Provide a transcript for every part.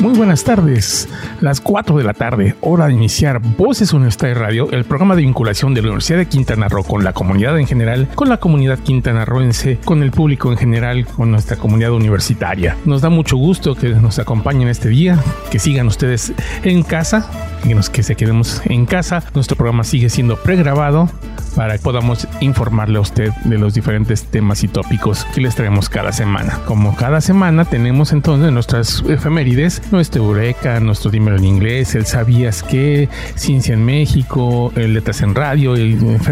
Muy buenas tardes. Las 4 de la tarde, hora de iniciar Voces Universidad Radio, el programa de vinculación de la Universidad de Quintana Roo con la comunidad en general, con la comunidad quintanarroense, con el público en general, con nuestra comunidad universitaria. Nos da mucho gusto que nos acompañen este día, que sigan ustedes en casa, que, nos, que se quedemos en casa. Nuestro programa sigue siendo pregrabado para que podamos informarle a usted de los diferentes temas y tópicos que les traemos cada semana. Como cada semana tenemos entonces nuestras efemérides, nuestro Eureka, nuestro Dímelo en inglés, el Sabías que, Ciencia en México, el Letras en Radio,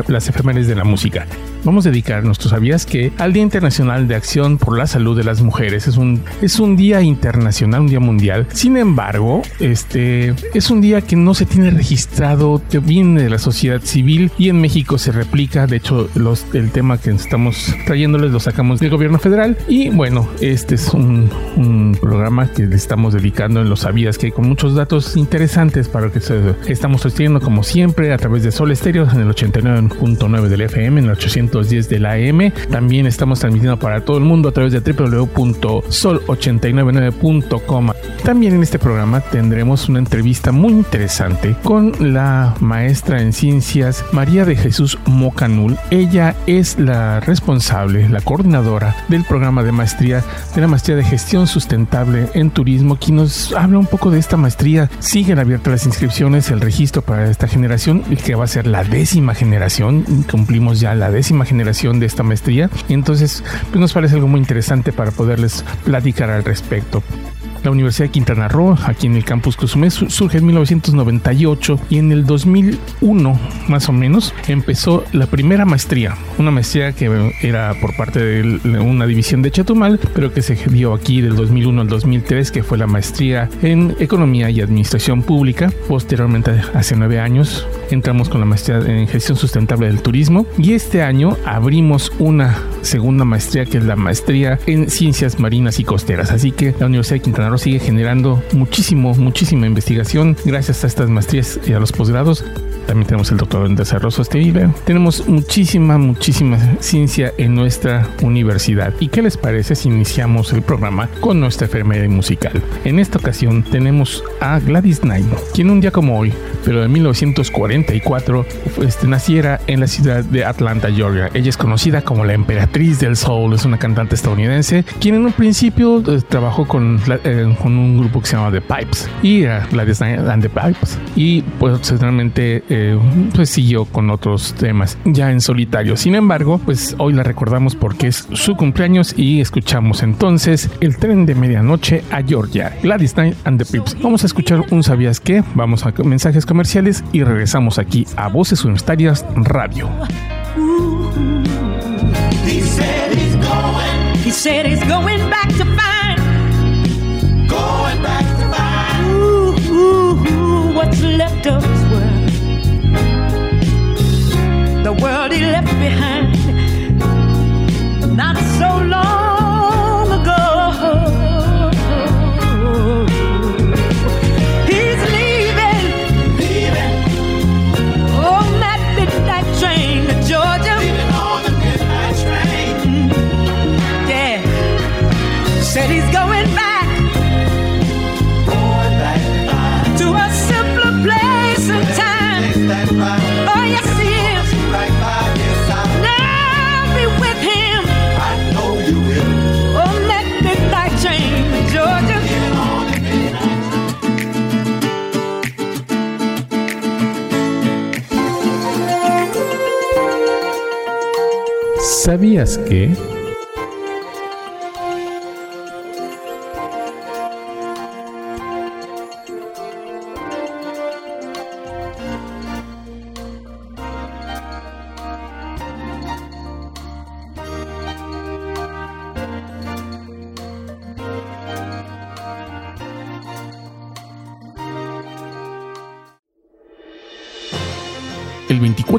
las efemérides de la música. Vamos a dedicar nuestros sabías que al Día Internacional de Acción por la Salud de las Mujeres. Es un, es un día internacional, un día mundial. Sin embargo, este es un día que no se tiene registrado, que viene de la sociedad civil y en México se replica. De hecho, los, el tema que estamos trayéndoles lo sacamos del gobierno federal. Y bueno, este es un, programa que le estamos dedicando en los sabías que hay con muchos datos interesantes para que, se, estamos transmitiendo como siempre a través de Sol Estéreo en el 89.9 del FM, en el 800 10 de la AM. También estamos transmitiendo para todo el mundo a través de www.sol899.com. También en este programa tendremos una entrevista muy interesante con la maestra en ciencias María de Jesús Mocanul. Ella es la responsable, la coordinadora del programa de maestría de la maestría de gestión sustentable en turismo, quien nos habla un poco de esta maestría. Siguen abiertas las inscripciones, el registro para esta generación, que va a ser la décima generación. Cumplimos ya la décima generación de esta maestría. Entonces, pues nos parece algo muy interesante para poderles platicar al respecto. La Universidad de Quintana Roo, aquí en el campus Cozumel, surge en 1998 y en el 2001, más o menos, empezó la primera maestría. Una maestría que era por parte de una división de Chetumal, pero que se dio aquí del 2001 al 2003, que fue la maestría en Economía y Administración Pública. Posteriormente, hace nueve años, entramos con la maestría en Gestión Sustentable del Turismo y este año abrimos una segunda maestría que es la maestría en Ciencias Marinas y Costeras. Así que la Universidad de Quintana Roo sigue generando muchísimo, muchísima investigación gracias a estas maestrías y a los posgrados. También tenemos el doctorado en desarrollo sostenible. Tenemos muchísima, muchísima ciencia en nuestra universidad. ¿Y qué les parece si iniciamos el programa con nuestra enfermera musical? En esta ocasión tenemos a Gladys Knight, quien un día como hoy, pero de 1944, este, naciera en la ciudad de Atlanta, Georgia. Ella es conocida como la emperatriz del soul, es una cantante estadounidense, quien en un principio eh, trabajó con, eh, con, un grupo que se llama The Pipes y era Gladys Knight and the Pipes. Y pues pues siguió con otros temas ya en solitario. Sin embargo, pues hoy la recordamos porque es su cumpleaños y escuchamos entonces el tren de medianoche a Georgia, Gladys Knight and the Pips. Vamos a escuchar un ¿Sabías qué? Vamos a mensajes comerciales y regresamos aquí a Voces Universitarias Radio. He said he's going, he said he's going back to find, going back to find, what's left of the world he left behind. Not so long ¿Sabías que?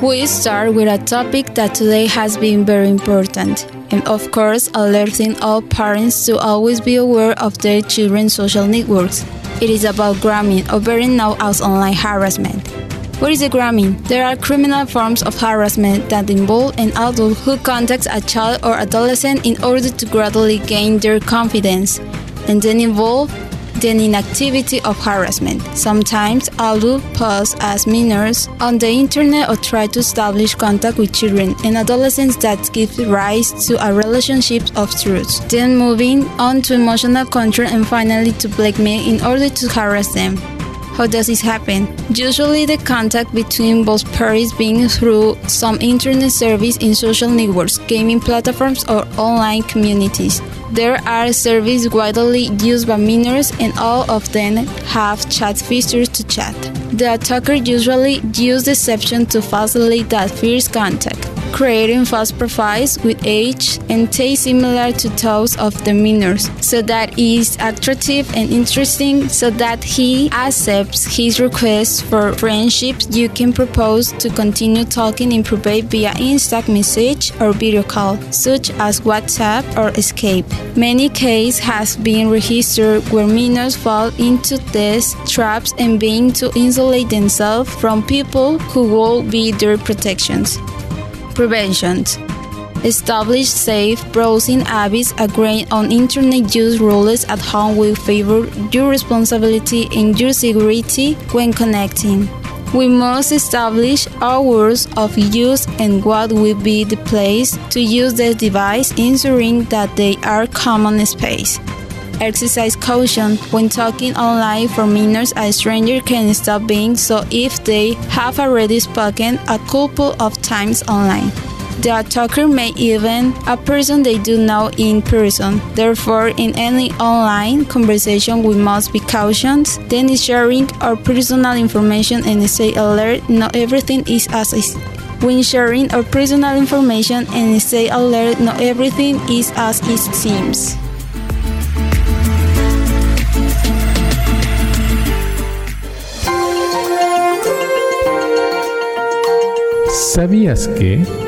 We start with a topic that today has been very important, and of course, alerting all parents to always be aware of their children's social networks. It is about grooming, or better known as online harassment. What is a grooming? There are criminal forms of harassment that involve an adult who contacts a child or adolescent in order to gradually gain their confidence, and then involve the inactivity of harassment. Sometimes adults pose as minors on the internet or try to establish contact with children and adolescents that give rise to a relationship of trust. Then moving on to emotional control and finally to blackmail in order to harass them. How does this happen? Usually, the contact between both parties being through some internet service in social networks, gaming platforms, or online communities. There are services widely used by minors, and all of them have chat features to chat. The attacker usually uses deception to facilitate that first contact creating false profiles with age and taste similar to those of the minors, so that is attractive and interesting, so that he accepts his request for friendships. You can propose to continue talking in private via instant message or video call, such as WhatsApp or Skype. Many cases have been registered where minors fall into these traps and being to insulate themselves from people who will be their protections. Prevention Establish safe browsing habits, agreeing on internet use rules at home will favor your responsibility and your security when connecting. We must establish hours of use and what will be the place to use the device, ensuring that they are common space. Exercise caution when talking online for minors. A stranger can stop being so if they have already spoken a couple of times online. The attacker may even a person they do know in person. Therefore, in any online conversation, we must be cautious. Then sharing our personal information and stay alert. Not everything is as. When sharing our personal information and stay alert, not everything is as it seems. ¿Sabías que...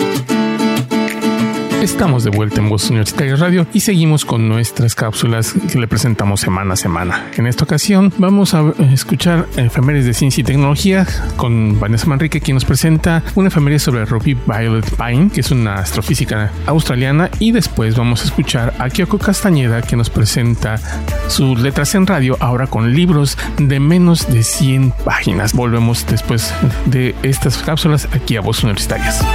Estamos de vuelta en Voz Universitaria Radio y seguimos con nuestras cápsulas que le presentamos semana a semana. En esta ocasión vamos a escuchar efemérides de ciencia y tecnología con Vanessa Manrique, quien nos presenta una efeméride sobre Ruby Violet Pine, que es una astrofísica australiana, y después vamos a escuchar a Kyoko Castañeda, que nos presenta sus letras en radio, ahora con libros de menos de 100 páginas. Volvemos después de estas cápsulas aquí a Voz Universitarias.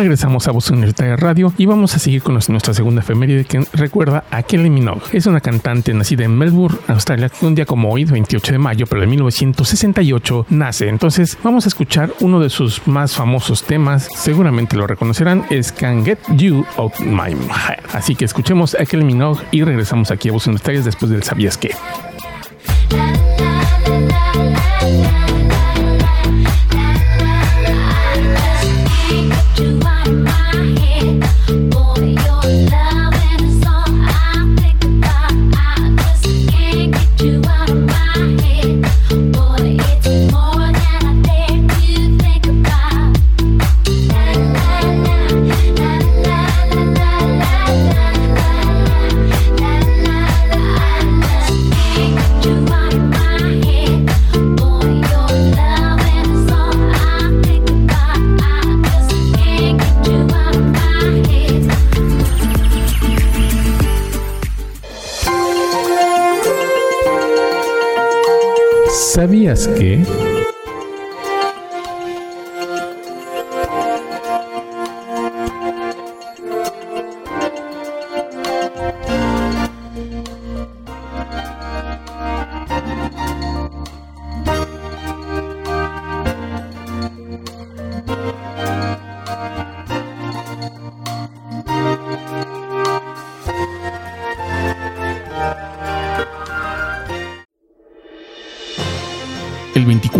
Regresamos a Voz Universitaria Radio y vamos a seguir con nuestra segunda efeméride que recuerda a Kelly Minogue. Es una cantante nacida en Melbourne, Australia, que un día como hoy, 28 de mayo, pero de 1968, nace. Entonces vamos a escuchar uno de sus más famosos temas, seguramente lo reconocerán, es Can't Get You Out My Head. Así que escuchemos a Kelly Minogue y regresamos aquí a Voz Universitaria después del Sabías qué. ¿Sabías que...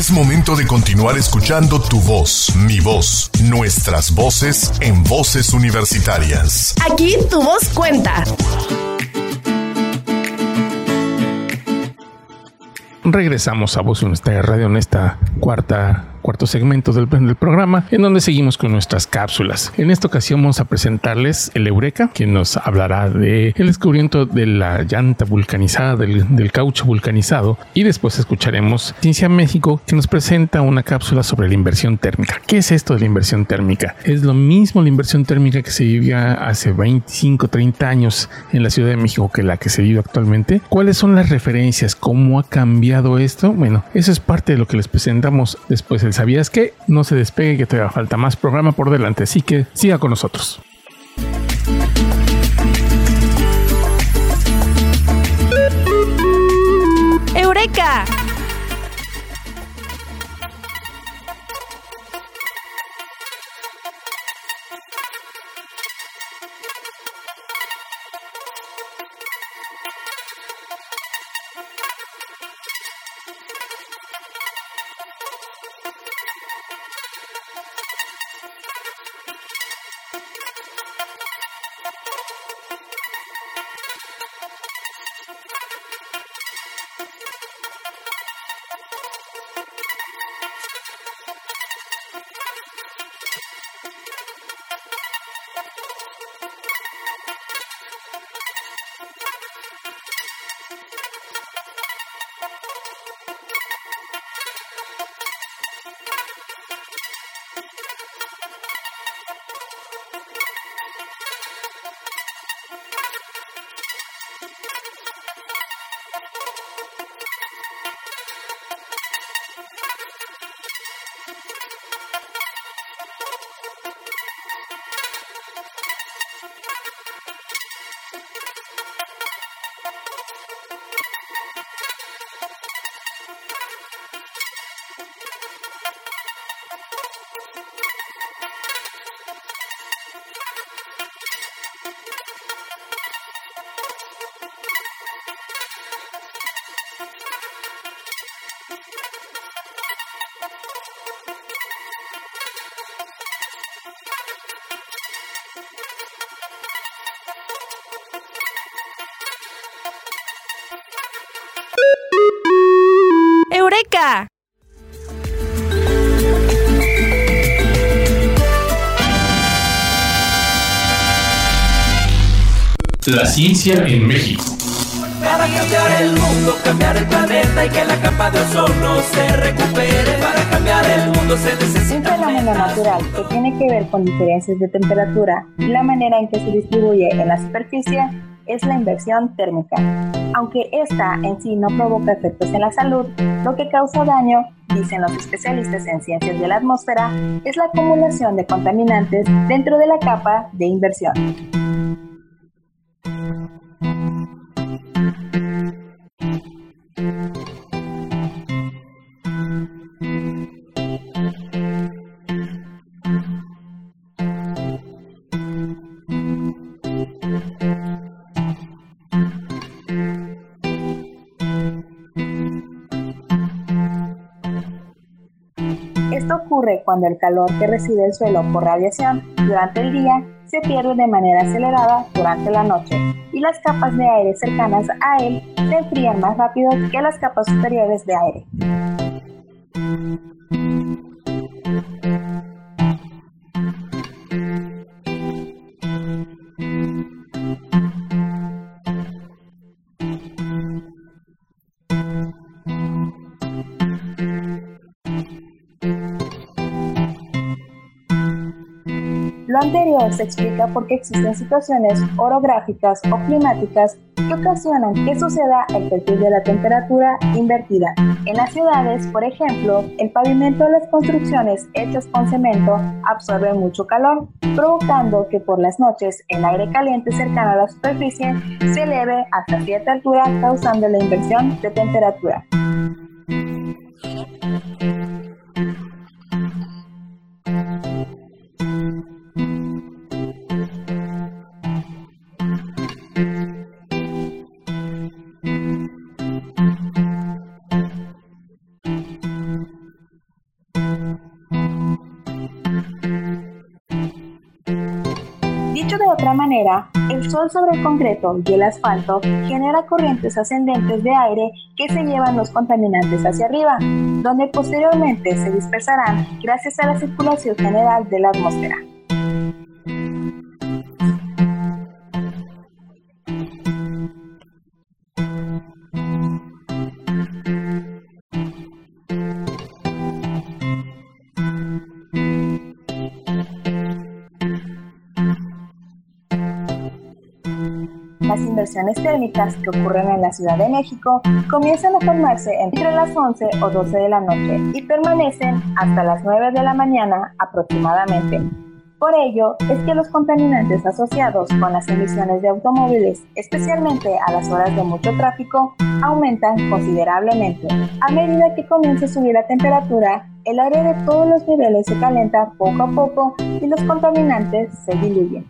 Es momento de continuar escuchando tu voz, mi voz, nuestras voces en voces universitarias. Aquí tu voz cuenta. Regresamos a Voz Universitaria Radio en esta cuarta cuarto segmento del, programa, en donde seguimos con nuestras cápsulas. En esta ocasión vamos a presentarles el Eureka, que nos hablará de descubrimiento de la llanta vulcanizada, del, caucho vulcanizado, y después escucharemos Ciencia México, que nos presenta una cápsula sobre la inversión térmica. ¿Qué es esto de la inversión térmica? Es lo mismo la inversión térmica que se vivía hace 25, 30 años en la Ciudad de México que la que se vive actualmente. ¿Cuáles son las referencias? ¿Cómo ha cambiado esto? Bueno, eso es parte de lo que les presentamos después ¿Sabías que? No se despegue, que todavía falta más programa por delante, así que siga con nosotros. ¡Eureka! Thank you. La ciencia en México. Para cambiar el mundo, cambiar el planeta y que la capa de ozono se recupere. Para cambiar el mundo se necesita. Un fenómeno natural que tiene que ver con diferencias de temperatura y la manera en que se distribuye en la superficie es la inversión térmica. Aunque esta en sí no provoca efectos en la salud, lo que causa daño, dicen los especialistas en ciencias de la atmósfera, es la acumulación de contaminantes dentro de la capa de inversión. Cuando el calor que recibe el suelo por radiación durante el día se pierde de manera acelerada durante la noche y las capas de aire cercanas a él se enfrían más rápido que las capas superiores de aire. Anterior se explica porque existen situaciones orográficas o climáticas que ocasionan que suceda el perfil de la temperatura invertida. En las ciudades, por ejemplo, el pavimento de las construcciones hechas con cemento absorbe mucho calor, provocando que por las noches el aire caliente cercano a la superficie se eleve hasta cierta altura causando la inversión de temperatura. El sol sobre el concreto y el asfalto genera corrientes ascendentes de aire que se llevan los contaminantes hacia arriba, donde posteriormente se dispersarán gracias a la circulación general de la atmósfera. Las inversiones térmicas que ocurren en la Ciudad de México comienzan a formarse entre las 11 o 12 de la noche y permanecen hasta las 9 de la mañana aproximadamente. Por ello es que los contaminantes asociados con las emisiones de automóviles, especialmente a las horas de mucho tráfico, aumentan considerablemente. A medida que comienza a subir la temperatura, el aire de todos los niveles se calienta poco a poco y los contaminantes se diluyen.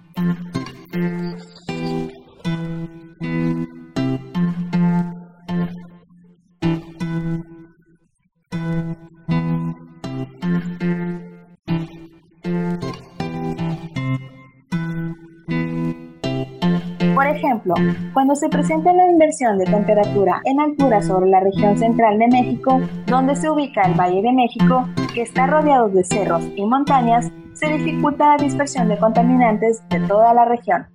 Cuando se presenta la inversión de temperatura en altura sobre la región central de México, donde se ubica el Valle de México, que está rodeado de cerros y montañas, se dificulta la dispersión de contaminantes de toda la región.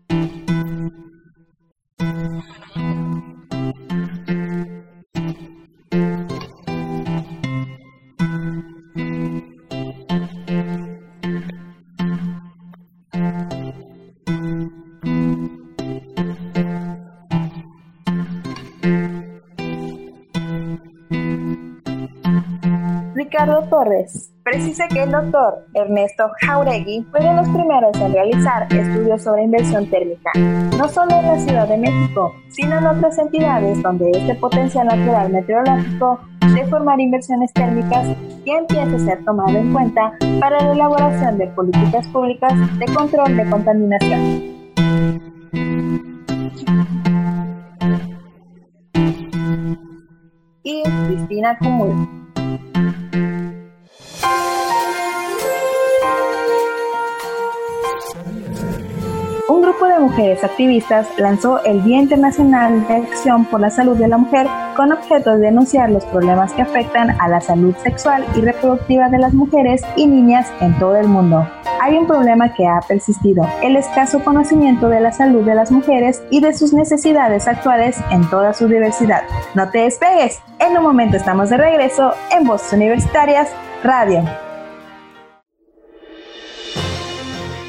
Ricardo Torres precisa que el doctor Ernesto Jauregui fue de los primeros en realizar estudios sobre inversión térmica, no solo en la Ciudad de México, sino en otras entidades donde este potencial natural meteorológico de formar inversiones térmicas ya empieza a ser tomado en cuenta para la elaboración de políticas públicas de control de contaminación. Y Cristina Cumul. De mujeres activistas lanzó el Día Internacional de Acción por la Salud de la Mujer con objeto de denunciar los problemas que afectan a la salud sexual y reproductiva de las mujeres y niñas en todo el mundo. Hay un problema que ha persistido, el escaso conocimiento de la salud de las mujeres y de sus necesidades actuales en toda su diversidad. No te despegues, en un momento estamos de regreso en Voces Universitarias Radio.